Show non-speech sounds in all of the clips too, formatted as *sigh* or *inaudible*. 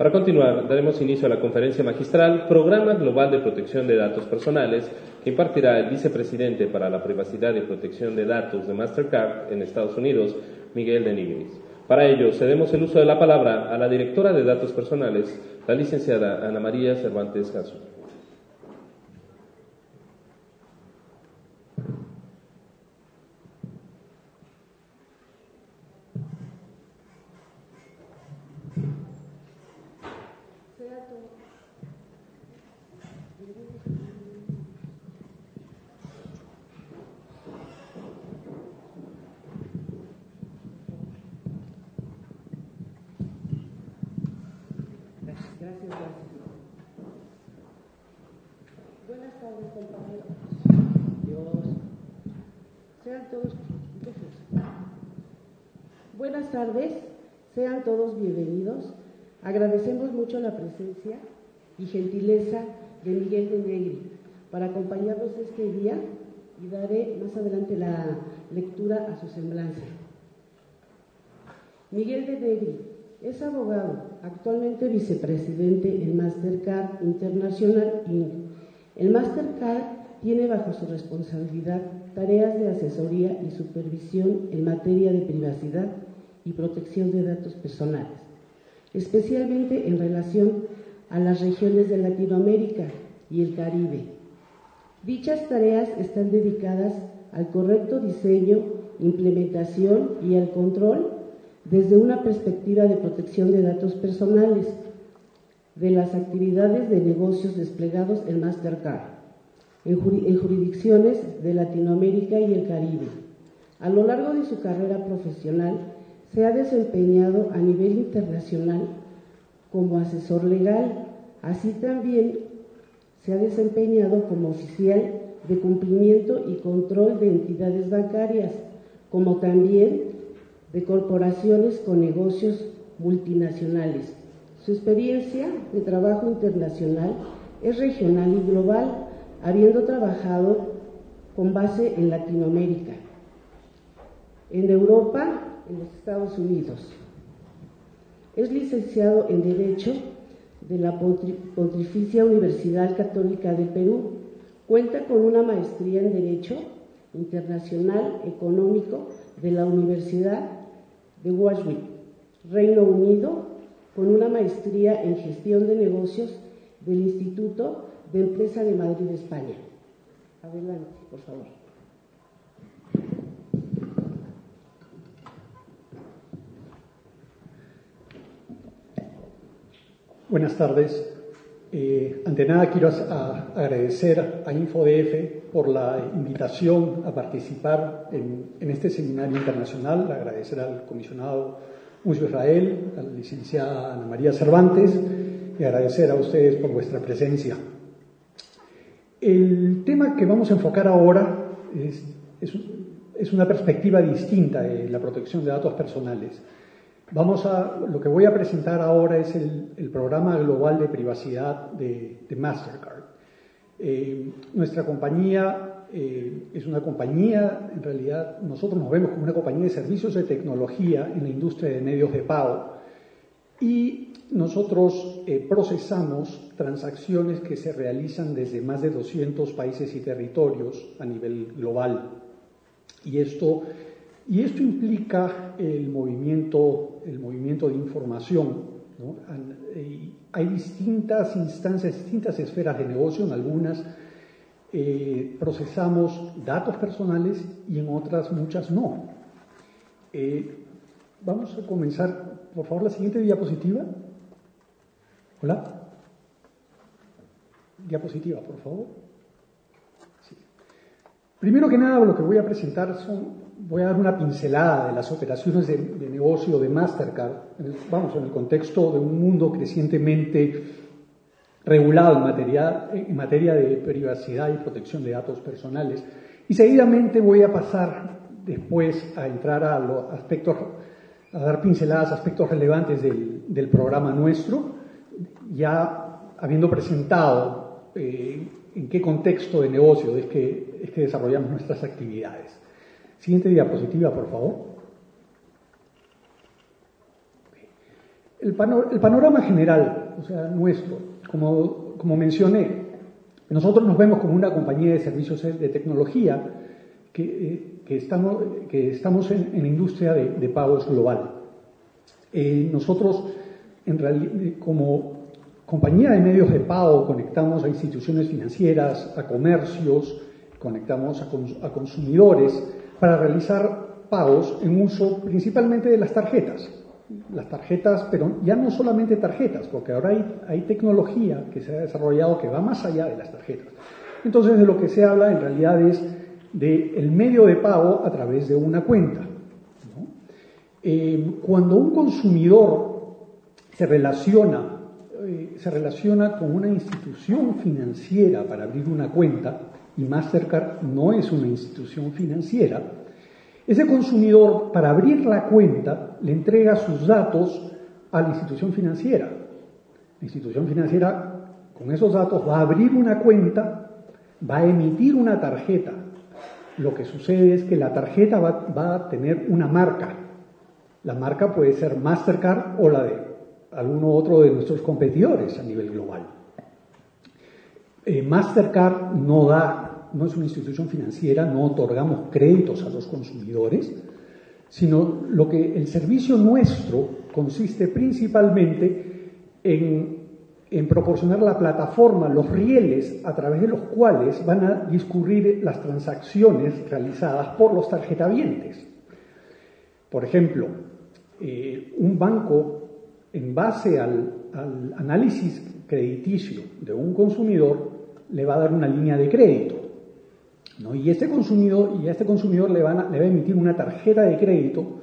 Para continuar, daremos inicio a la conferencia magistral Programa Global de Protección de Datos Personales que impartirá el vicepresidente para la privacidad y protección de datos de Mastercard en Estados Unidos, Miguel de. Para ello, cedemos el uso de la palabra a la directora de datos personales, la licenciada Ana María Cervantes Gaso. Buenas tardes, sean todos bienvenidos. Agradecemos mucho la presencia y gentileza de Miguel de Negri para acompañarnos este día y daré más adelante la lectura a su semblanza. Miguel de Negri es abogado, actualmente vicepresidente en Mastercard International Inc. El Mastercard tiene bajo su responsabilidad tareas de asesoría y supervisión en materia de privacidad y protección de datos personales, especialmente en relación a las regiones de Latinoamérica y el Caribe. Dichas tareas están dedicadas al correcto diseño, implementación y al control desde una perspectiva de protección de datos personales de las actividades de negocios desplegados en Mastercard en jurisdicciones de Latinoamérica y el Caribe. A lo largo de su carrera profesional se ha desempeñado a nivel internacional como asesor legal, así también se ha desempeñado como oficial de cumplimiento y control de entidades bancarias, como también de corporaciones con negocios multinacionales. Su experiencia de trabajo internacional es regional y global, habiendo trabajado con base en Latinoamérica, en Europa, en los Estados Unidos. Es licenciado en Derecho de la Pontificia Universidad Católica de Perú. Cuenta con una maestría en Derecho Internacional Económico de la Universidad de Warwick, Reino Unido, con una maestría en Gestión de Negocios del Instituto de Empresa de Madrid, España. Adelante, por favor. Buenas tardes. Eh, ante nada quiero agradecer a InfoDF por la invitación a participar en, este seminario internacional, agradecer al comisionado Mucho Israel, a la licenciada Ana María Cervantes y agradecer a ustedes por vuestra presencia. El tema que vamos a enfocar ahora es, es, una perspectiva distinta de la protección de datos personales. Vamos a, lo que voy a presentar ahora es el, programa global de privacidad de, Mastercard. Eh, nuestra compañía eh, es una compañía, en realidad nosotros nos vemos como una compañía de servicios de tecnología en la industria de medios de pago. Y nosotros eh, procesamos transacciones que se realizan desde más de 200 países y territorios a nivel global. Y esto, y esto implica el movimiento, el movimiento de información. Hay distintas instancias, distintas esferas de negocio, en algunas eh, procesamos datos personales y en otras muchas no. Eh, vamos a comenzar, por favor, la siguiente diapositiva. Hola. Diapositiva, por favor. Primero que nada, lo que voy a presentar son, voy a dar una pincelada de las operaciones de, negocio de Mastercard, vamos, en el contexto de un mundo crecientemente regulado en materia, en materia de privacidad y protección de datos personales. Y seguidamente voy a pasar después a entrar a los aspectos, a dar pinceladas, aspectos relevantes del, del programa nuestro ya habiendo presentado eh, en qué contexto de negocio es que, es que desarrollamos nuestras actividades. Siguiente diapositiva, por favor. El, panorama general, o sea, nuestro, como, como mencioné, nosotros nos vemos como una compañía de servicios de tecnología que, eh, estamos, que estamos en, la industria de, pagos global. Eh, nosotros, en realidad, como compañía de medios de pago, conectamos a instituciones financieras, a comercios, conectamos a consumidores para realizar pagos en uso principalmente de las tarjetas. Las tarjetas, pero ya no solamente tarjetas, porque ahora hay, tecnología que se ha desarrollado que va más allá de las tarjetas. Entonces, de lo que se habla en realidad es del medio de pago a través de una cuenta. Eh, cuando un consumidor se relaciona, eh, se relaciona con una institución financiera para abrir una cuenta, Mastercard no es una institución financiera, ese consumidor, para abrir la cuenta, le entrega sus datos a la institución financiera. La institución financiera, con esos datos, va a abrir una cuenta, va a emitir una tarjeta. Lo que sucede es que la tarjeta va, a tener una marca. La marca puede ser Mastercard o la de alguno otro de nuestros competidores a nivel global. Eh, Mastercard no da no es una institución financiera, no otorgamos créditos a los consumidores, sino lo que el servicio nuestro consiste principalmente en, proporcionar la plataforma, los rieles a través de los cuales van a discurrir las transacciones realizadas por los tarjetavientes. Por ejemplo, eh, un banco, en base al análisis crediticio de un consumidor, le va a dar una línea de crédito. Y, este consumidor, y a este consumidor le, van a, le va a emitir una tarjeta de crédito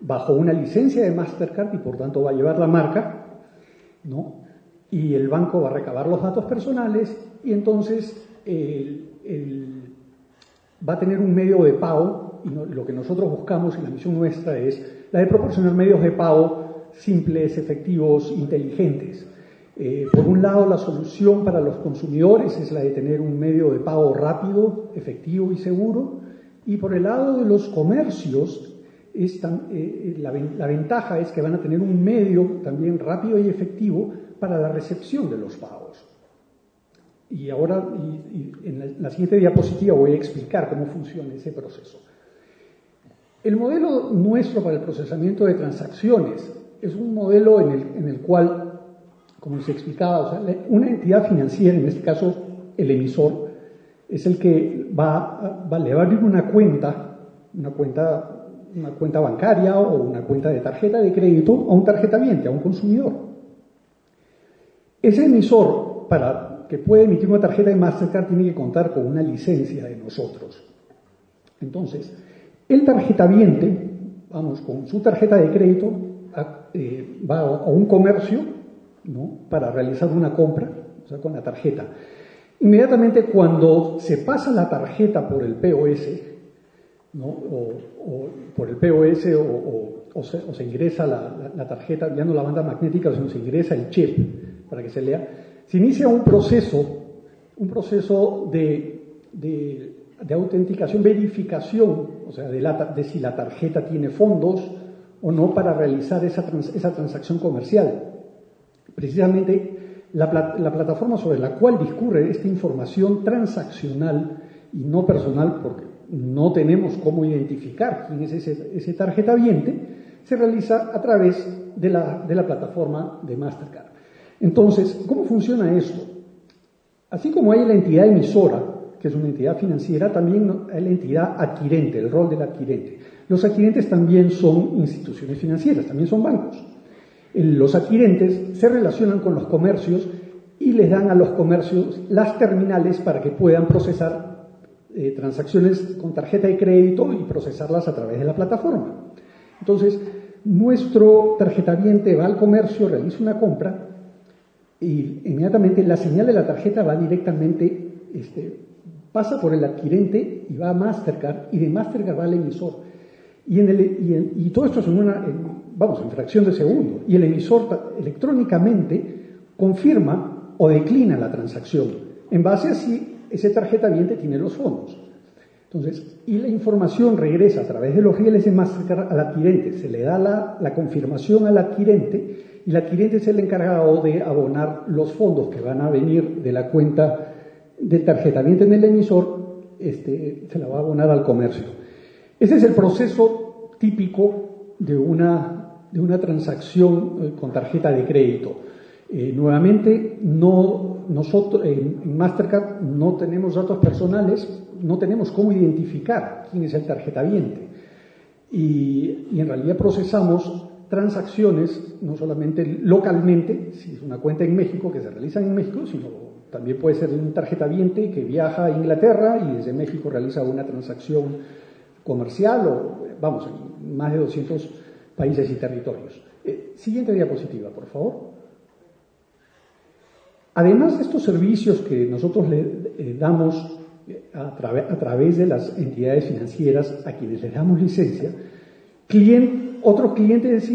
bajo una licencia de Mastercard y por tanto va a llevar la marca, ¿no? y el banco va a recabar los datos personales y entonces va a tener un medio de pago y lo que nosotros buscamos y la misión nuestra es la de proporcionar medios de pago simples, efectivos, inteligentes. Eh, por un lado, la solución para los consumidores es la de tener un medio de pago rápido, efectivo y seguro. Y por el lado de los comercios, eh, la, ventaja es que van a tener un medio también rápido y efectivo para la recepción de los pagos. Y ahora, en la, siguiente diapositiva, voy a explicar cómo funciona ese proceso. El modelo nuestro para el procesamiento de transacciones es un modelo en el cual como se explicaba, una entidad financiera, en este caso el emisor, es el que va, le va a abrir una cuenta, una cuenta, una cuenta bancaria o una cuenta de tarjeta de crédito a un tarjetaviente, a un consumidor. Ese emisor, para que pueda emitir una tarjeta de Mastercard, tiene que contar con una licencia de nosotros. Entonces, el tarjetaviente, vamos, con su tarjeta de crédito, eh, va a un comercio para realizar una compra, o sea, con la tarjeta. Inmediatamente cuando se pasa la tarjeta por el POS, o, por el POS o, se, ingresa la, tarjeta, ya no la banda magnética, sino se ingresa el chip para que se lea, se inicia un proceso, un proceso de, autenticación, verificación, o sea, de, de, si la tarjeta tiene fondos o no para realizar esa transacción comercial precisamente la, plataforma sobre la cual discurre esta información transaccional y no personal, porque no tenemos cómo identificar quién es ese, ese tarjeta viente, se realiza a través de la, de la plataforma de Mastercard. Entonces, ¿cómo funciona esto? Así como hay la entidad emisora, que es una entidad financiera, también hay la entidad adquirente, el rol del adquirente. Los adquirentes también son instituciones financieras, también son bancos. Los adquirentes se relacionan con los comercios y les dan a los comercios las terminales para que puedan procesar eh, transacciones con tarjeta de crédito y procesarlas a través de la plataforma. Entonces, nuestro tarjetaviente va al comercio, realiza una compra y inmediatamente la señal de la tarjeta va directamente, este, pasa por el adquirente y va a Mastercard y de Mastercard va al emisor. Y, todo esto es en una, vamos, en fracción de segundo. Y el emisor electrónicamente confirma o declina la transacción en base a si ese tarjeta viente tiene los fondos. Entonces, y la información regresa a través de los rieles de Mastercard al adquirente. Se le da la, confirmación al adquirente y el adquirente es el encargado de abonar los fondos que van a venir de la cuenta de tarjetamiento en el emisor, este, se la va a abonar al comercio. Ese es el proceso típico de una, de una transacción eh, con tarjeta de crédito. Eh, nuevamente, no, nosotros en Mastercard no tenemos datos personales, no tenemos cómo identificar quién es el tarjetaviente. Y, y en realidad procesamos transacciones, no solamente localmente, si es una cuenta en México, que se realiza en México, sino también puede ser un tarjetaviente que viaja a Inglaterra y desde México realiza una transacción comercial o, vamos, más de 200 países y territorios. Eh, siguiente diapositiva, por favor. Además de estos servicios que nosotros le eh, damos a, través de las entidades financieras a quienes les damos licencia, otros clientes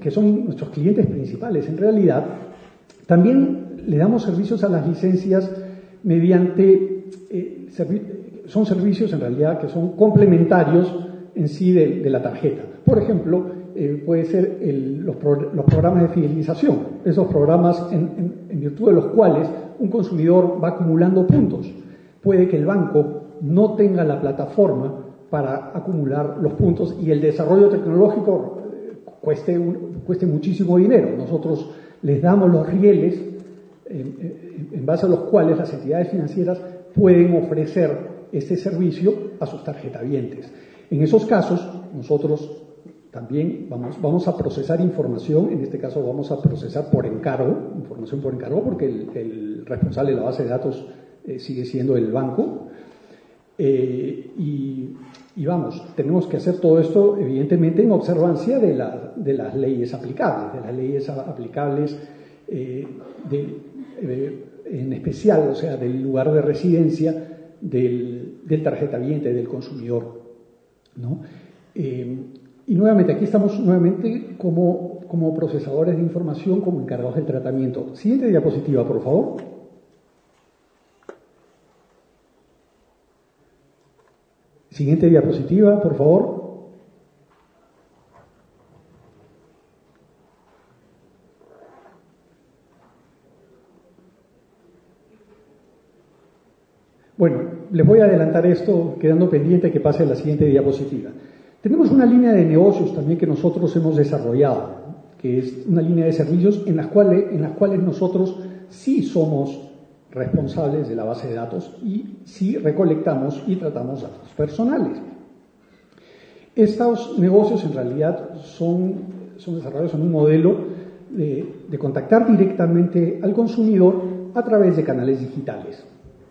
que son nuestros clientes principales en realidad, también le damos servicios a las licencias mediante, eh, son servicios en realidad que son complementarios en sí de, la tarjeta. Por ejemplo, eh, puede ser los, programas de fidelización, esos programas en virtud de los cuales un consumidor va acumulando puntos puede que el banco no tenga la plataforma para acumular los puntos y el desarrollo tecnológico eh, cueste, cueste muchísimo dinero. Nosotros les damos los rieles en, base a los cuales las entidades financieras pueden ofrecer este servicio a sus tarjetavientes. En esos casos, nosotros también vamos, vamos a procesar información, en este caso vamos a procesar por encargo, información por encargo, porque el responsable de la base de datos eh, sigue siendo el banco. Eh, y, vamos, tenemos que hacer todo esto evidentemente en observancia de, de las leyes aplicables, de las leyes aplicables eh, en especial, o sea, del lugar de residencia del, del tarjetaviente, del consumidor. ¿no? Y nuevamente, aquí estamos nuevamente como, como procesadores de información, como encargados del tratamiento. Siguiente diapositiva, por favor. Siguiente diapositiva, por favor. Bueno, les voy a adelantar esto quedando pendiente que pase a la siguiente diapositiva. Tenemos una línea de negocios también que nosotros hemos desarrollado, que es una línea de servicios en las cuales, en las cuales nosotros sí somos responsables de la base de datos y si recolectamos y tratamos datos personales. Estos negocios en realidad son, son desarrollados en un modelo de, de contactar directamente al consumidor a través de canales digitales,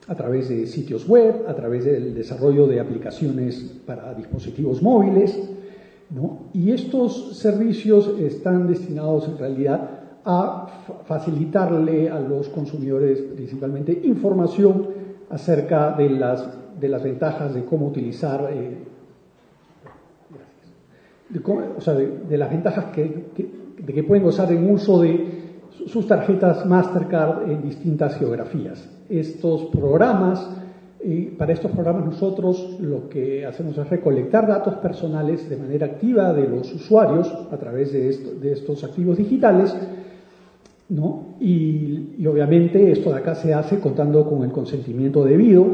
a través de sitios web, a través del desarrollo de aplicaciones para dispositivos móviles, ¿no? Y estos servicios están destinados en realidad a facilitarle a los consumidores principalmente información acerca de las, de las ventajas de cómo utilizar, eh, de o sea, de, las ventajas que, de que pueden gozar en uso de sus tarjetas Mastercard en distintas geografías. Estos programas, para estos programas nosotros lo que hacemos es recolectar datos personales de manera activa de los usuarios a través de, de estos activos digitales ¿no? Y, obviamente esto de acá se hace contando con el consentimiento debido,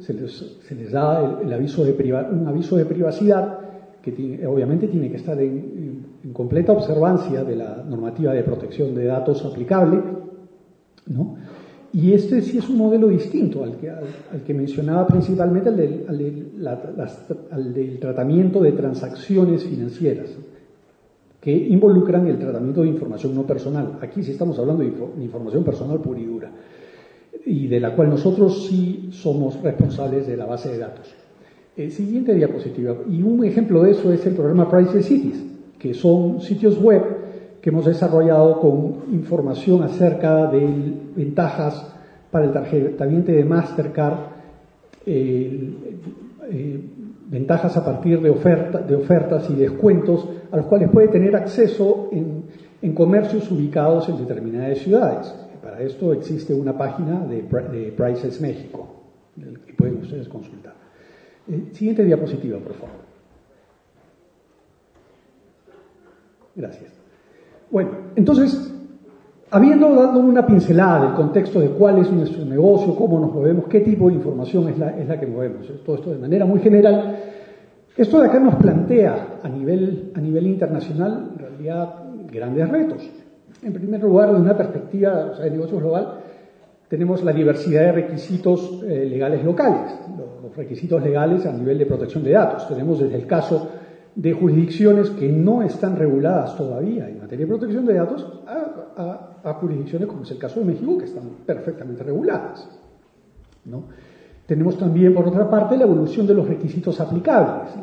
se les, da el, aviso de un aviso de privacidad que obviamente tiene que estar en, completa observancia de la normativa de protección de datos aplicable, ¿no? Y este sí es un modelo distinto al que, mencionaba principalmente, al del tratamiento de transacciones financieras que involucran el tratamiento de información no personal. Aquí sí estamos hablando de, información personal pura y dura, y de la cual nosotros sí somos responsables de la base de datos. El siguiente diapositiva. Y un ejemplo de eso es el programa Price Cities, que son sitios web que hemos desarrollado con información acerca de ventajas para el tarjetamiento de Mastercard, eh, eh, ventajas a partir de, ofertas y descuentos a los cuales puede tener acceso en, comercios ubicados en determinadas ciudades. Para esto existe una página de, Prices México, que pueden ustedes consultar. Eh, siguiente diapositiva, por favor. Gracias. Bueno, entonces, habiendo dado una pincelada del contexto de cuál es nuestro negocio, cómo nos movemos, qué tipo de información es la, es la que movemos, todo esto de manera muy general, esto de acá nos plantea a nivel, a nivel internacional, en realidad, grandes retos. En primer lugar, desde una perspectiva de negocio global, tenemos la diversidad de requisitos eh, legales locales, los requisitos legales a nivel de protección de datos. Tenemos desde el caso de jurisdicciones que no están reguladas todavía en materia de protección de datos a, jurisdicciones como es el caso de México que están perfectamente reguladas. ¿no? Tenemos también, por otra parte, la evolución de los requisitos aplicables.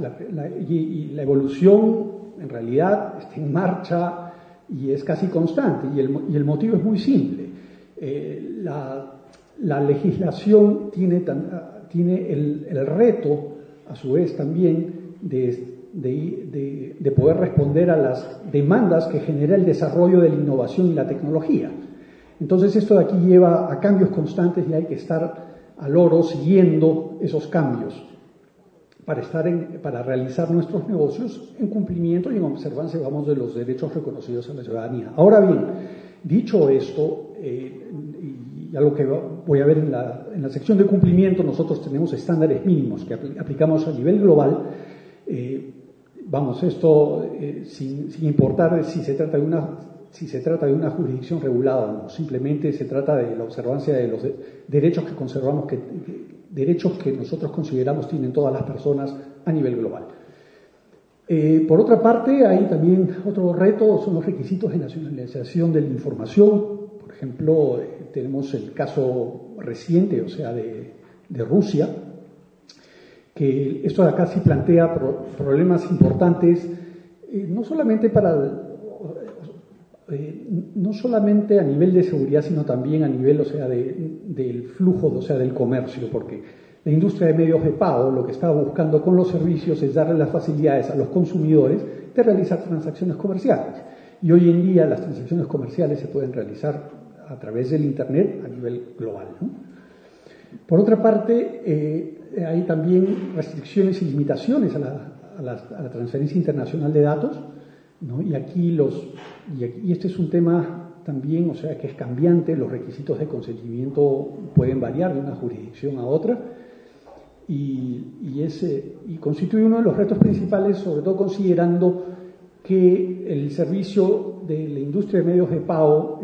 y, la evolución, en realidad, está en marcha y es casi constante. Y el, motivo es muy simple. Eh, la, legislación tiene, tiene el, reto, a su vez, también de, de, poder responder a las demandas que genera el desarrollo de la innovación y la tecnología. Entonces, esto de aquí lleva a cambios constantes y hay que estar al oro siguiendo esos cambios para, estar para realizar nuestros negocios en cumplimiento y en observancia, vamos, de los derechos reconocidos a la ciudadanía. Ahora bien, dicho esto, eh, y a lo que voy a ver en la, en la, sección de cumplimiento, nosotros tenemos estándares mínimos que aplicamos a nivel global. Eh, vamos, esto eh, sin, sin, importar si se trata de una si se trata de una jurisdicción regulada o no, simplemente se trata de la observancia de los derechos que conservamos, que, derechos que nosotros consideramos tienen todas las personas a nivel global. Eh, por otra parte, hay también otro reto, son los requisitos de nacionalización de la información. Por ejemplo, eh, tenemos el caso reciente, o sea, de, Rusia, esto de acá sí plantea problemas importantes, eh, no solamente para eh, no solamente a nivel de seguridad, sino también a nivel, o sea, del flujo, o sea, del comercio, porque la industria de medios de pago lo que está buscando con los servicios es darle las facilidades a los consumidores de realizar transacciones comerciales. Y hoy en día las transacciones comerciales se pueden realizar a través del Internet a nivel global. Por otra parte, eh, hay también restricciones y limitaciones a la transferencia internacional de datos y aquí los, y, este es un tema también, o sea, que es cambiante, los requisitos de consentimiento pueden variar de una jurisdicción a otra, y, y, ese, y constituye uno de los retos principales, sobre todo considerando que el servicio de la industria de medios de pago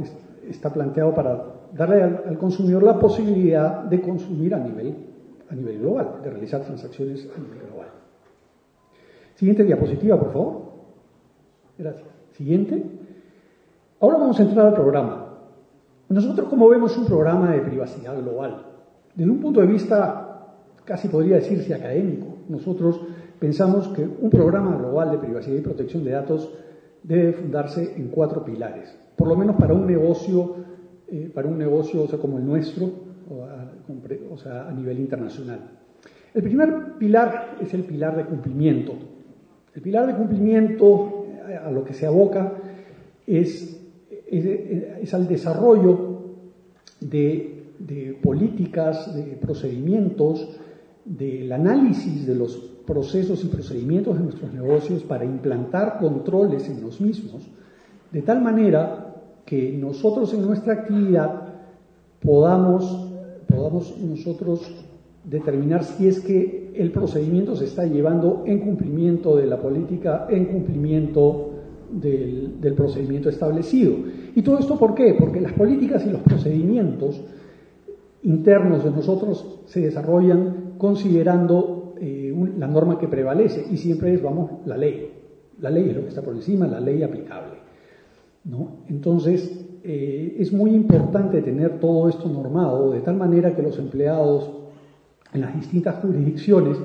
está planteado para darle al, consumidor la posibilidad de consumir a nivel, a nivel global, de realizar transacciones a nivel global. Siguiente diapositiva, por favor. Gracias. Siguiente. Ahora vamos a entrar al programa. Nosotros, como vemos, un programa de privacidad global. Desde un punto de vista, casi podría decirse académico, nosotros pensamos que un programa global de privacidad y protección de datos debe fundarse en cuatro pilares, por lo menos para un negocio, eh, para un negocio o sea, como el nuestro, a nivel internacional. El primer pilar es el pilar de cumplimiento. El pilar de cumplimiento a lo que se aboca es, es, al desarrollo de, políticas, de procedimientos, del análisis de los procesos y procedimientos de nuestros negocios para implantar controles en los mismos, de tal manera que nosotros en nuestra actividad podamos, podamos nosotros determinar si es que el procedimiento se está llevando en cumplimiento de la política, en cumplimiento del, procedimiento establecido. ¿Y todo esto por qué? Porque las políticas y los procedimientos internos de nosotros se desarrollan considerando eh, la norma que prevalece y siempre es, vamos, la ley. La ley es lo que está por encima, la ley aplicable. ¿no? Entonces, eh, es muy importante tener todo esto normado de tal manera que los empleados en las distintas jurisdicciones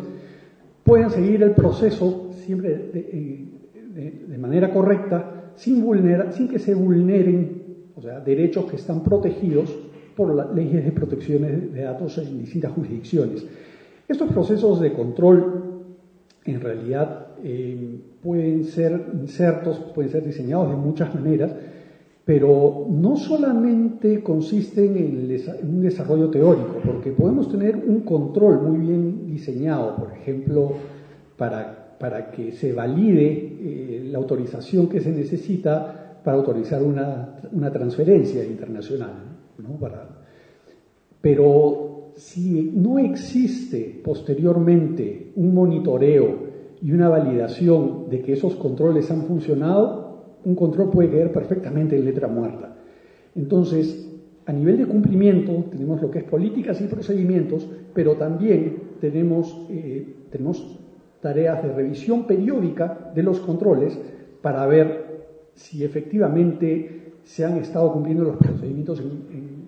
puedan seguir el proceso siempre de, manera correcta sin, sin que se vulneren derechos que están protegidos por las leyes de protección de datos en distintas jurisdicciones. Estos procesos de control en realidad eh, pueden ser insertos, pueden ser diseñados de muchas maneras Pero no solamente consisten en un desarrollo teórico, porque podemos tener un control muy bien diseñado, por ejemplo, para, para que se valide eh, la autorización que se necesita para autorizar una, una transferencia internacional. ¿no? Para, pero si no existe posteriormente un monitoreo y una validación de que esos controles han funcionado, un control puede caer perfectamente en letra muerta. Entonces, a nivel de cumplimiento tenemos lo que es políticas y procedimientos, pero también tenemos, eh, tenemos tareas de revisión periódica de los controles para ver si efectivamente se han estado cumpliendo los procedimientos en,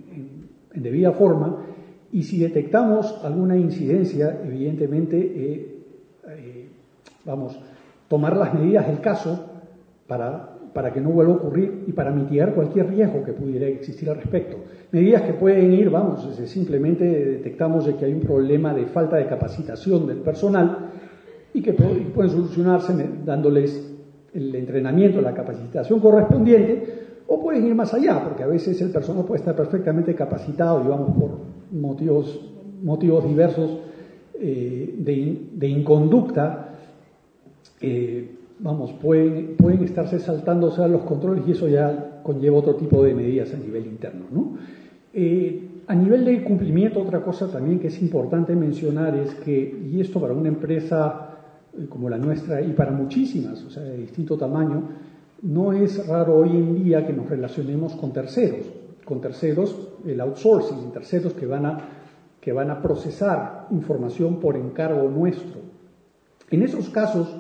debida forma y si detectamos alguna incidencia, evidentemente, eh, eh, vamos, tomar las medidas del caso para para que no vuelva a ocurrir y para mitigar cualquier riesgo que pudiera existir al respecto. Medidas que pueden ir, vamos, simplemente detectamos de que hay un problema de falta de capacitación del personal y que pueden solucionarse dándoles el entrenamiento, la capacitación correspondiente, o pueden ir más allá, porque a veces el personal puede estar perfectamente capacitado, digamos, por motivos, motivos diversos eh, de, de, inconducta. Eh, vamos, pueden, pueden estarse saltándose a los controles y eso ya conlleva otro tipo de medidas a nivel interno. ¿no? Eh, a nivel de cumplimiento, otra cosa también que es importante mencionar es que, y esto para una empresa eh, como la nuestra y para muchísimas, o sea, de distinto tamaño, no es raro hoy en día que nos relacionemos con terceros, con terceros, el outsourcing, terceros que van a, que van a procesar información por encargo nuestro. En esos casos,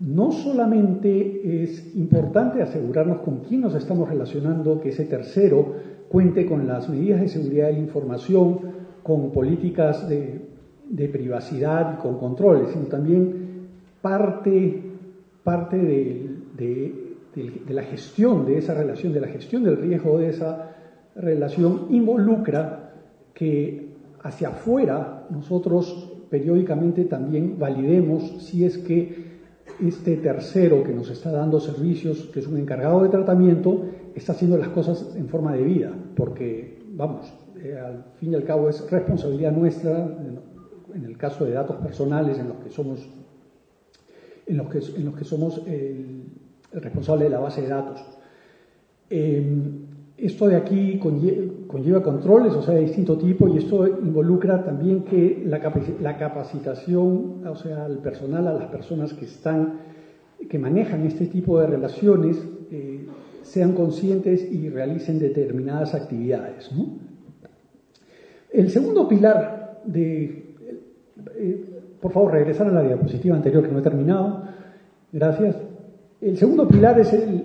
no solamente es importante asegurarnos con quién nos estamos relacionando, que ese tercero cuente con las medidas de seguridad de la información, con políticas de, privacidad y con controles, sino también parte, parte de, la gestión de esa relación, de la gestión del riesgo de esa relación, involucra que hacia afuera nosotros periódicamente también validemos si es que este tercero que nos está dando servicios, que es un encargado de tratamiento, está haciendo las cosas en forma de vida, porque, vamos, eh, al fin y al cabo es responsabilidad nuestra, en, el caso de datos personales en los que somos, en los que, en los que somos el, responsable de la base de datos. Em, esto de aquí conlleva, controles, o sea, de distinto tipo, y esto involucra también que la, capacitación, o sea, al personal, a las personas que están, que manejan este tipo de relaciones, eh, sean conscientes y realicen determinadas actividades. El segundo pilar de, eh, por favor, regresar a la diapositiva anterior que no he terminado. Gracias. El segundo pilar es el,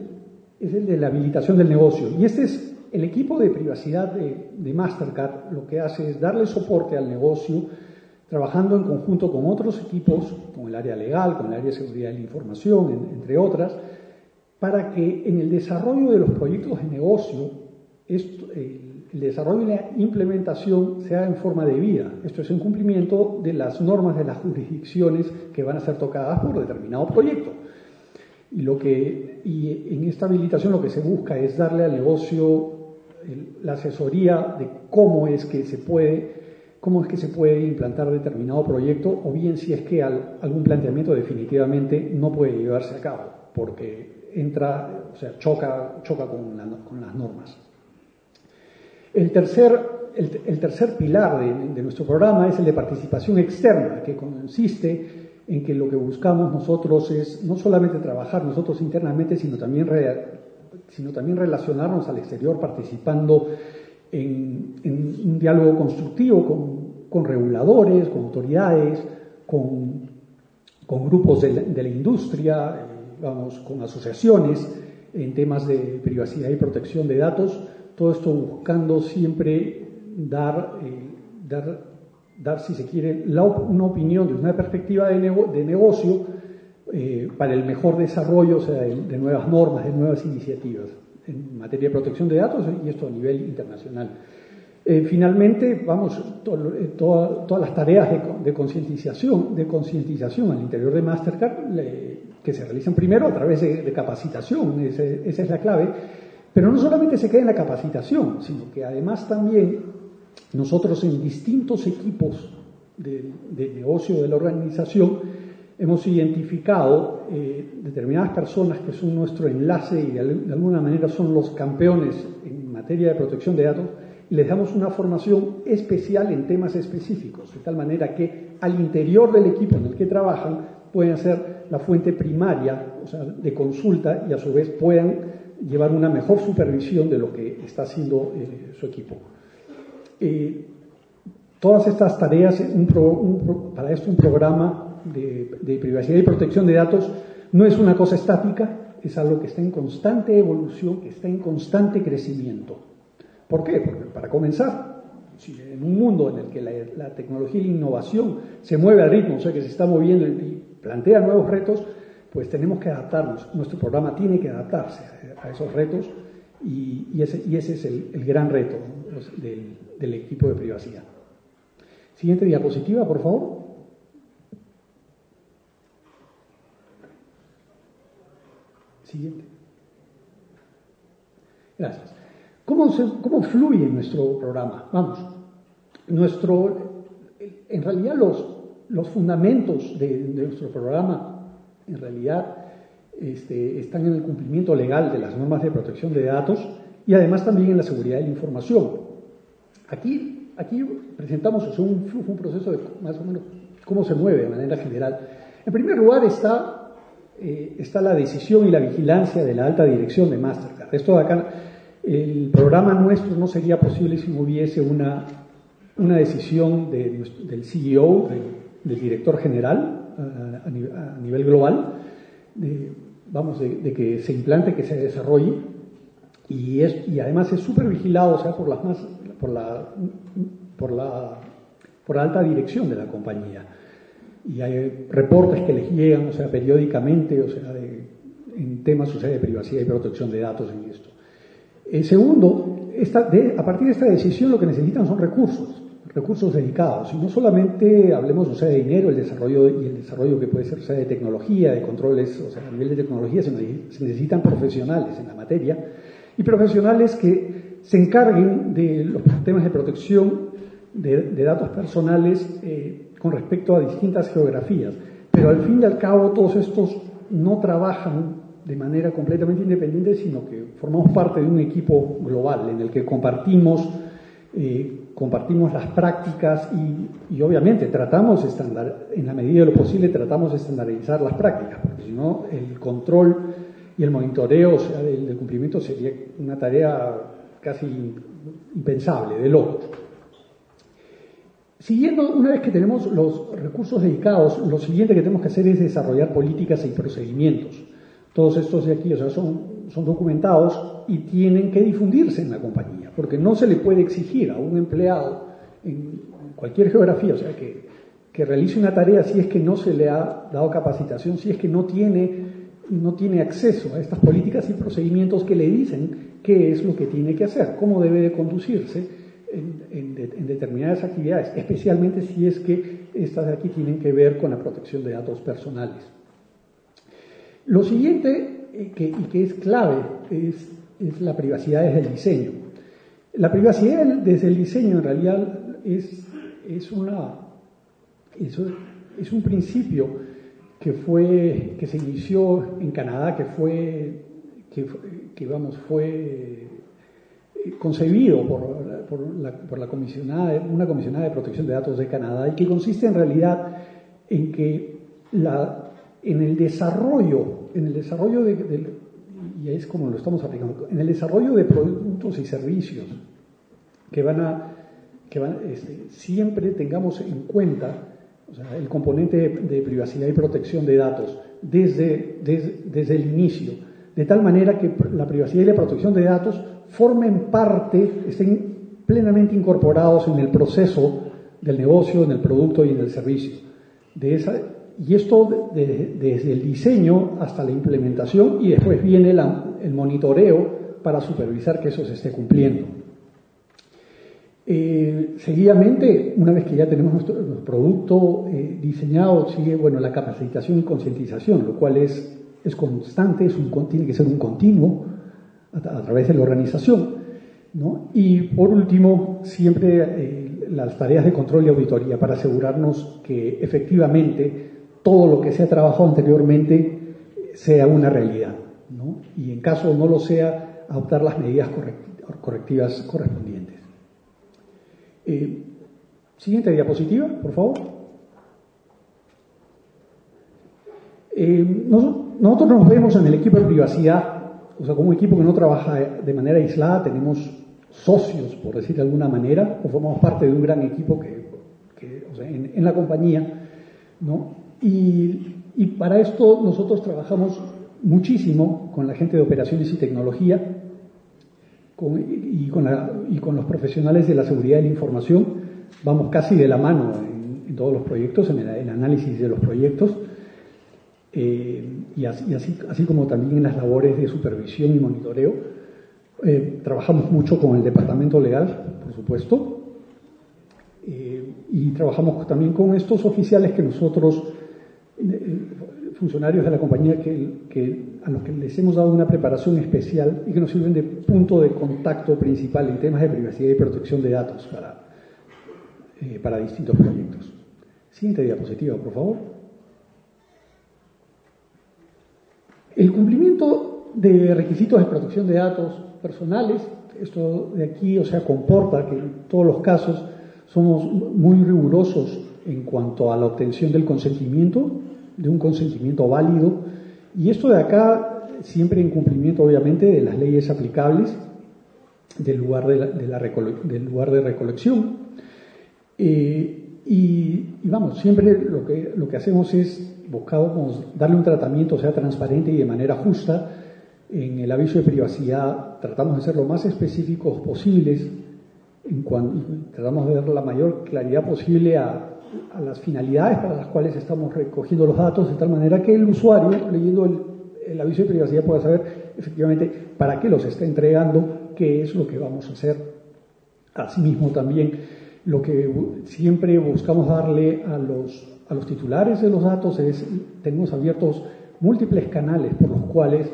es el de la habilitación del negocio. Y este es el equipo de privacidad de, Mastercard, lo que hace es darle soporte al negocio, trabajando en conjunto con otros equipos, con el área legal, con el área de seguridad de la información, entre otras, para que en el desarrollo de los proyectos de negocio, el desarrollo y la implementación sea en forma de vida. Esto es en cumplimiento de las normas de las jurisdicciones que van a ser tocadas por determinado proyecto. Y, lo que, y en esta habilitación lo que se busca es darle al negocio la asesoría de cómo es que se puede cómo es que se puede implantar determinado proyecto o bien si es que algún planteamiento definitivamente no puede llevarse a cabo porque entra, o sea, choca, choca con, las normas. El tercer, el, tercer pilar de, nuestro programa es el de participación externa, que consiste en que lo que buscamos nosotros es no solamente trabajar nosotros internamente, sino también, sino también relacionarnos al exterior participando en, un diálogo constructivo con, reguladores, con autoridades, con, grupos de la, industria, eh, vamos, con asociaciones en temas de privacidad y protección de datos, todo esto buscando siempre dar, eh, dar dar, si se quiere, una opinión desde una perspectiva de, negocio eh, para el mejor desarrollo de, nuevas normas, de nuevas iniciativas en materia de protección de datos y esto a nivel internacional. Eh, finalmente, vamos, eh, todas las tareas de, concientización, de concientización al interior de Mastercard, que se realizan primero a través de, capacitación, esa es la clave, Pero no solamente se queda en la capacitación, sino que además también nosotros en distintos equipos de, negocio de la organización hemos identificado eh, determinadas personas que son nuestro enlace y de, alguna manera son los campeones en materia de protección de datos y les damos una formación especial en temas específicos, de tal manera que al interior del equipo en el que trabajan pueden ser la fuente primaria o sea, de consulta y a su vez puedan llevar una mejor supervisión de lo que está haciendo eh, su equipo. Eh, todas estas tareas, para esto un programa de, privacidad y protección de datos no es una cosa estática, es algo que está en constante evolución, que está en constante crecimiento. ¿Por qué? Porque para comenzar, si en un mundo en el que la, tecnología y la innovación se mueve al ritmo, o sea que se está moviendo y plantea nuevos retos, pues tenemos que adaptarnos. Nuestro programa tiene que adaptarse a esos retos y, ese, es el, gran reto del, equipo de privacidad. Siguiente diapositiva, por favor. Gracias. ¿Cómo, ¿Cómo, fluye nuestro programa? Vamos, nuestro, en realidad los, los fundamentos de, nuestro programa, en realidad, este, están en el cumplimiento legal de las normas de protección de datos y además también en la seguridad de la información. Aquí, aquí presentamos un un proceso de más o menos cómo se mueve de manera general. En primer lugar está, eh, está la decisión y la vigilancia de la alta dirección de Mastercard. Esto de acá, el programa nuestro no sería posible si hubiese una, una decisión del CEO, del director general a, a nivel global, de, vamos, de, que se implante, que se desarrolle y, es, y además es súper vigilado, o sea, por, las más, por, la, por, la, por alta dirección de la compañía. Y hay reportes que les llegan, o sea, periódicamente, o sea, en temas o de privacidad y protección de datos en esto. El segundo, esta, a partir de esta decisión lo que necesitan son recursos recursos dedicados. Y no solamente hablemos o sea, de dinero, el desarrollo y el desarrollo que puede ser o sea, de tecnología, de controles, o sea, a nivel de tecnología, se necesitan profesionales en la materia y profesionales que se encarguen de los temas de protección de, datos personales eh, con respecto a distintas geografías. Pero al fin y al cabo todos estos no trabajan de manera completamente independiente, sino que formamos parte de un equipo global en el que compartimos eh, compartimos las prácticas y, obviamente tratamos estándar, en la medida de lo posible tratamos de estandarizar las prácticas, porque si no el control y el monitoreo del, cumplimiento sería una tarea casi impensable, de loco. Siguiendo, una vez que tenemos los recursos dedicados, lo siguiente que tenemos que hacer es desarrollar políticas y procedimientos. Todos estos de aquí, o sea, son son documentados y tienen que difundirse en la compañía, porque no se le puede exigir a un empleado en cualquier geografía, o sea, que, que realice una tarea si es que no se le ha dado capacitación, si es que no tiene, no tiene acceso a estas políticas y procedimientos que le dicen qué es lo que tiene que hacer, cómo debe de conducirse en, en determinadas actividades, especialmente si es que estas de aquí tienen que ver con la protección de datos personales. Lo siguiente y que es clave es, la privacidad desde el diseño. La privacidad desde el diseño en realidad es, es, una, es, un principio que, fue, que se inició en Canadá, que fue, que, vamos, fue concebido por, por, la, por la comisionada, una comisionada de protección de datos de Canadá y que consiste en realidad en que la, en el desarrollo, en el desarrollo de, y es como lo estamos aplicando, en el desarrollo de productos y servicios que van a, que van, este, siempre tengamos en cuenta el componente de, privacidad y protección de datos desde, desde, desde el inicio, de tal manera que la privacidad y la protección de datos formen parte, estén plenamente incorporados en el proceso del negocio, en el producto y en el servicio. De esa, y esto desde el diseño hasta la implementación y después viene el monitoreo para supervisar que eso se esté cumpliendo. Eh, seguidamente, una vez que ya tenemos nuestro, producto eh, diseñado, sigue bueno, la capacitación y concientización, lo cual es, es constante, tiene que ser un continuo. a, través de la organización. ¿no? Y por último, siempre eh, las tareas de control y auditoría para asegurarnos que efectivamente todo lo que se ha trabajado anteriormente sea una realidad. ¿no? Y en caso no lo sea, adoptar las medidas correctivas correspondientes. Eh, siguiente diapositiva, por favor. Eh, nosotros nos vemos en el equipo de privacidad, o sea, como un equipo que no trabaja de manera aislada, tenemos socios, por decir de alguna manera, o formamos parte de un gran equipo que, o sea, en, la compañía, ¿no? Y, para esto nosotros trabajamos muchísimo con la gente de operaciones y tecnología y, con los profesionales de la seguridad de la información. Vamos casi de la mano en, todos los proyectos, en el análisis de los proyectos. Eh, y, así, como también en las labores de supervisión y monitoreo. Eh, trabajamos mucho con el departamento legal, por supuesto, eh, y trabajamos también con estos oficiales que nosotros, funcionarios de la compañía, que, a los que les hemos dado una preparación especial y que nos sirven de punto de contacto principal en temas de privacidad y protección de datos para, para distintos proyectos. Siguiente diapositiva, por favor. El cumplimiento de requisitos de protección de datos personales, esto de aquí, o sea, comporta que en todos los casos somos muy rigurosos en cuanto a la obtención del consentimiento, de un consentimiento válido, y esto de acá siempre en cumplimiento, obviamente, de las leyes aplicables del lugar de, del lugar de recolección. Eh, y, vamos, siempre lo que, lo que hacemos es buscamos darle un tratamiento, sea transparente y de manera justa. En el aviso de privacidad tratamos de ser lo más específicos posibles, en cuanto, tratamos de dar la mayor claridad posible a, las finalidades para las cuales estamos recogiendo los datos, de tal manera que el usuario, leyendo el, el aviso de privacidad, pueda saber efectivamente para qué los está entregando, qué es lo que vamos a hacer. Asimismo, también lo que siempre buscamos darle a los a los titulares de los datos es, tenemos abiertos múltiples canales por los cuales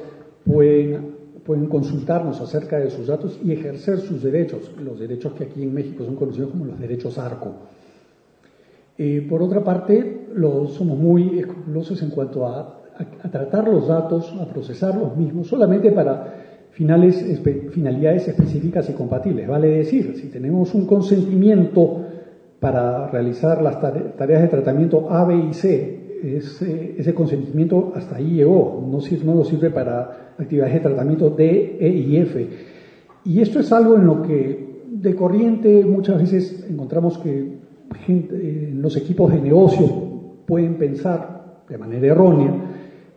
pueden, pueden consultarnos acerca de sus datos y ejercer sus derechos, los derechos que aquí en México son conocidos como los derechos ARCO. Eh, por otra parte, somos muy escrupulosos en cuanto a, tratar los datos, a procesar los mismos, solamente para finalidades específicas y compatibles. Vale decir, si tenemos un consentimiento para realizar las tareas de tratamiento A, B y C. Ese, consentimiento hasta ahí llegó, no, nos sirve para actividades de tratamiento D, E y F. Y esto es algo en lo que de corriente muchas veces encontramos que gente, los equipos de negocio pueden pensar de manera errónea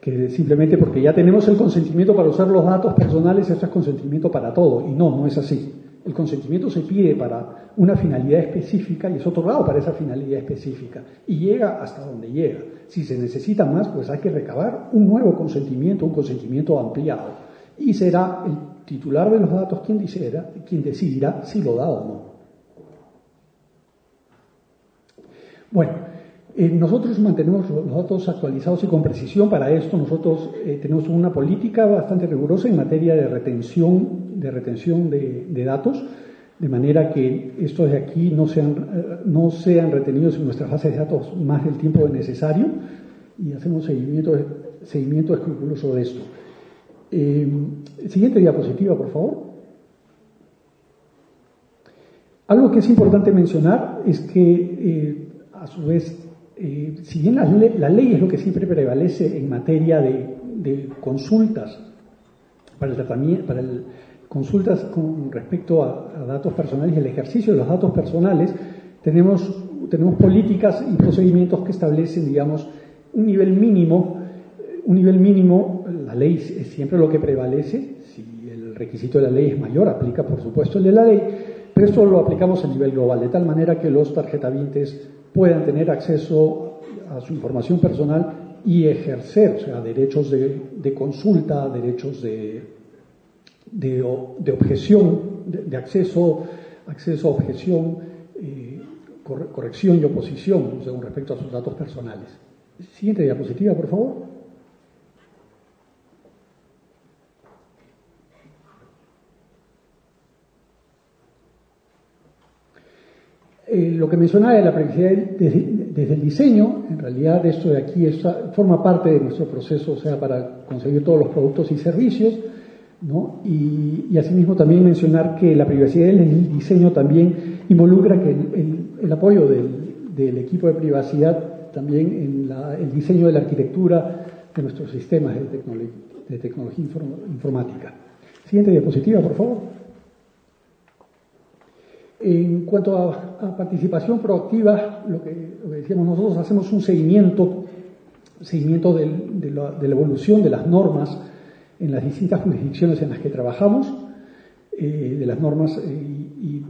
que simplemente porque ya tenemos el consentimiento para usar los datos personales, eso es consentimiento para todo. Y no, no es así. El consentimiento se pide para una finalidad específica y es otorgado para esa finalidad específica y llega hasta donde llega. Si se necesita más, pues hay que recabar un nuevo consentimiento, un consentimiento ampliado. Y será el titular de los datos quien, decidirá, quien decidirá si lo da o no. Bueno, eh, nosotros mantenemos los datos actualizados y con precisión. Para esto nosotros eh, tenemos una política bastante rigurosa en materia de retención de, retención de, datos, de manera que estos de aquí no sean, eh, no sean retenidos en nuestras bases de datos más del tiempo necesario y hacemos seguimiento, seguimiento escrupuloso de esto. siguiente diapositiva, por favor. Algo que es importante mencionar es que, a su vez, eh, si bien la, ley es lo que siempre prevalece en materia de, consultas para el tratamiento, para el, consultas con respecto a, datos personales y el ejercicio de los datos personales, tenemos, tenemos políticas y procedimientos que establecen, digamos, un nivel mínimo, un nivel mínimo, la ley es siempre lo que prevalece, si el requisito de la ley es mayor, aplica por supuesto el de la ley, pero esto lo aplicamos a nivel global, de tal manera que los tarjetavientes puedan tener acceso a su información personal y ejercer, o sea, derechos de, consulta, derechos de, de, objeción, de, acceso, acceso a objeción, eh, corrección y oposición con respecto a sus datos personales. Siguiente diapositiva, por favor. Eh, lo que mencionaba de la privacidad desde, el diseño, en realidad esto de aquí forma parte de nuestro proceso, o sea, para conseguir todos los productos y servicios, ¿no? y, asimismo también mencionar que la privacidad en el diseño también involucra que el, apoyo del, equipo de privacidad también en el diseño de la arquitectura de nuestros sistemas de tecnología informática. Siguiente diapositiva, por favor. En cuanto a, participación proactiva, lo que, decíamos nosotros, hacemos un seguimiento, seguimiento de, la, evolución de las normas en las distintas jurisdicciones en las que trabajamos, eh, de las normas eh, y,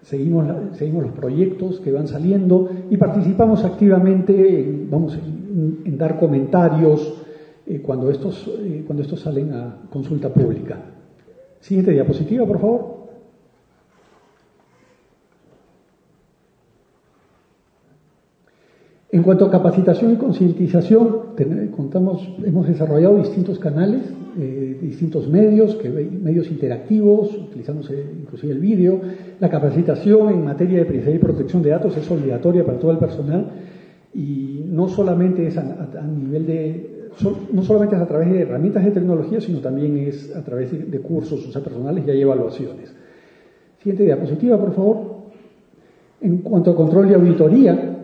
seguimos, seguimos los proyectos que van saliendo y participamos activamente en, vamos, en, dar comentarios eh, cuando, estos, cuando estos salen a consulta pública. Siguiente diapositiva, por favor. En cuanto a capacitación y concientización, contamos, hemos desarrollado distintos canales, eh, distintos medios, medios interactivos, utilizamos eh, inclusive el vídeo. La capacitación en materia de privacidad y protección de datos es obligatoria para todo el personal y no solamente es a, nivel de, no solamente es a través de herramientas de tecnología, sino también es a través de, cursos, o personales y hay evaluaciones. Siguiente diapositiva, por favor. En cuanto a control y auditoría,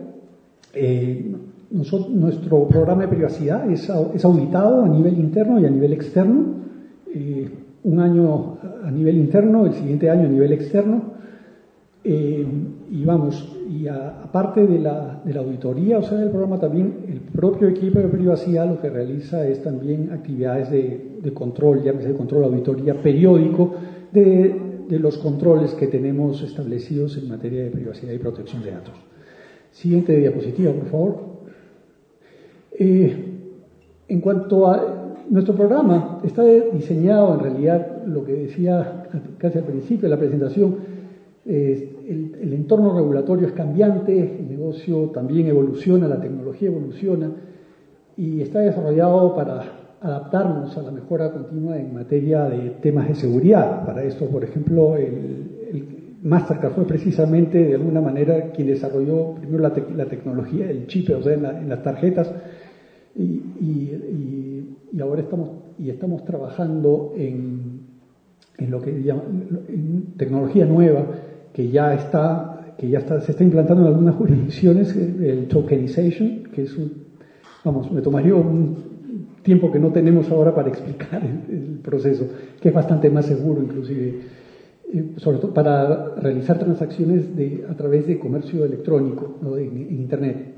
eh, nuestro programa de privacidad es, auditado a nivel interno y a nivel externo. Eh, un año a nivel interno, el siguiente año a nivel externo. Eh, y vamos, y aparte de la, auditoría, o sea, del programa también, el propio equipo de privacidad lo que realiza es también actividades de, control, ya de control, auditoría periódico de los controles que tenemos establecidos en materia de privacidad y protección de datos. Siguiente diapositiva, por favor. Eh, en cuanto a nuestro programa, está diseñado en realidad, lo que decía casi al principio de la presentación, el, el, entorno regulatorio es cambiante, el negocio también evoluciona, la tecnología evoluciona y está desarrollado para adaptarnos a la mejora continua en materia de temas de seguridad. Para esto, por ejemplo, el, Mastercard fue precisamente de alguna manera quien desarrolló primero la, tecnología, el chip, o sea, en, las tarjetas, y, ahora estamos, y estamos trabajando en, lo que en tecnología nueva que ya está, que ya está, se está implantando en algunas *laughs* jurisdicciones, el tokenization, que es un, vamos, me tomaría un tiempo que no tenemos ahora para explicar el proceso, que es bastante más seguro inclusive sobre todo para realizar transacciones de, a través de comercio electrónico en, Internet.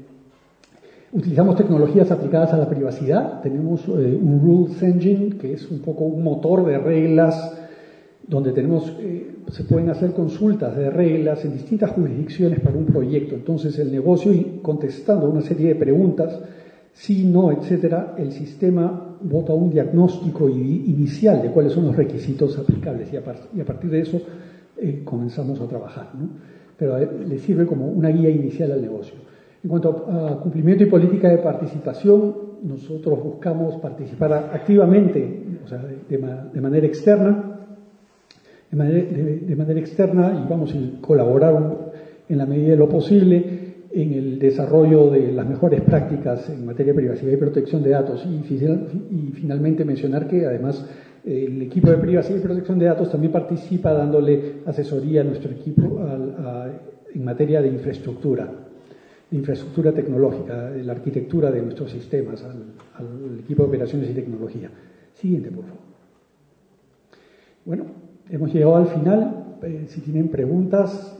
Utilizamos tecnologías aplicadas a la privacidad. Tenemos eh, un Rules Engine, que es un poco un motor de reglas, donde tenemos, eh, se pueden hacer consultas de reglas en distintas jurisdicciones para un proyecto. Entonces, el negocio, contestando una serie de preguntas, si no, etcétera, el sistema vota un diagnóstico inicial de cuáles son los requisitos aplicables y a, partir de eso eh, comenzamos a trabajar. ¿no? Pero eh, le sirve como una guía inicial al negocio. En cuanto a, cumplimiento y política de participación, nosotros buscamos participar activamente, o sea, de, manera externa, de manera, de manera, externa y vamos a colaborar en la medida de lo posible en el desarrollo de las mejores prácticas en materia de privacidad y protección de datos. Y, finalmente mencionar que además el equipo de privacidad y protección de datos también participa dándole asesoría a nuestro equipo en materia de infraestructura, de infraestructura tecnológica, de la arquitectura de nuestros sistemas, al, equipo de operaciones y tecnología. Siguiente, por favor. Bueno, hemos llegado al final. Eh, si tienen preguntas,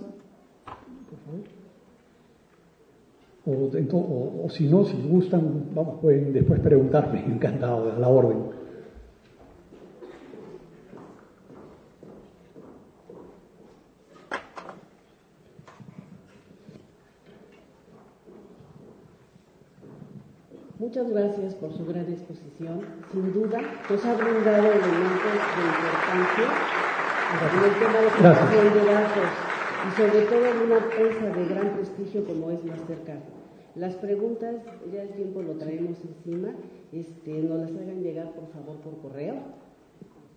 O, si no, si gustan, vamos, pueden después preguntarme, *laughs* encantado, a la orden. Muchas gracias por su gran exposición. Sin duda, nos ha brindado elementos de importancia en el tema de protección de datos y sobre todo en una empresa de gran prestigio como es Mastercard. Las preguntas, ya el tiempo lo traemos encima, este, nos las hagan llegar por favor por correo.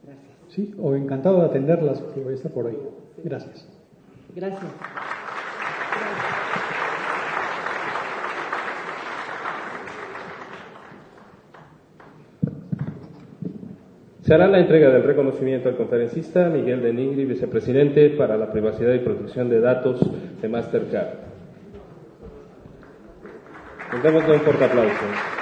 Gracias. Sí, o encantado de atenderlas, que voy a estar por ahí. Gracias. Gracias. Se hará la entrega del reconocimiento al conferencista Miguel de Nigri, vicepresidente para la privacidad y protección de datos de Mastercard. Un fuerte aplauso.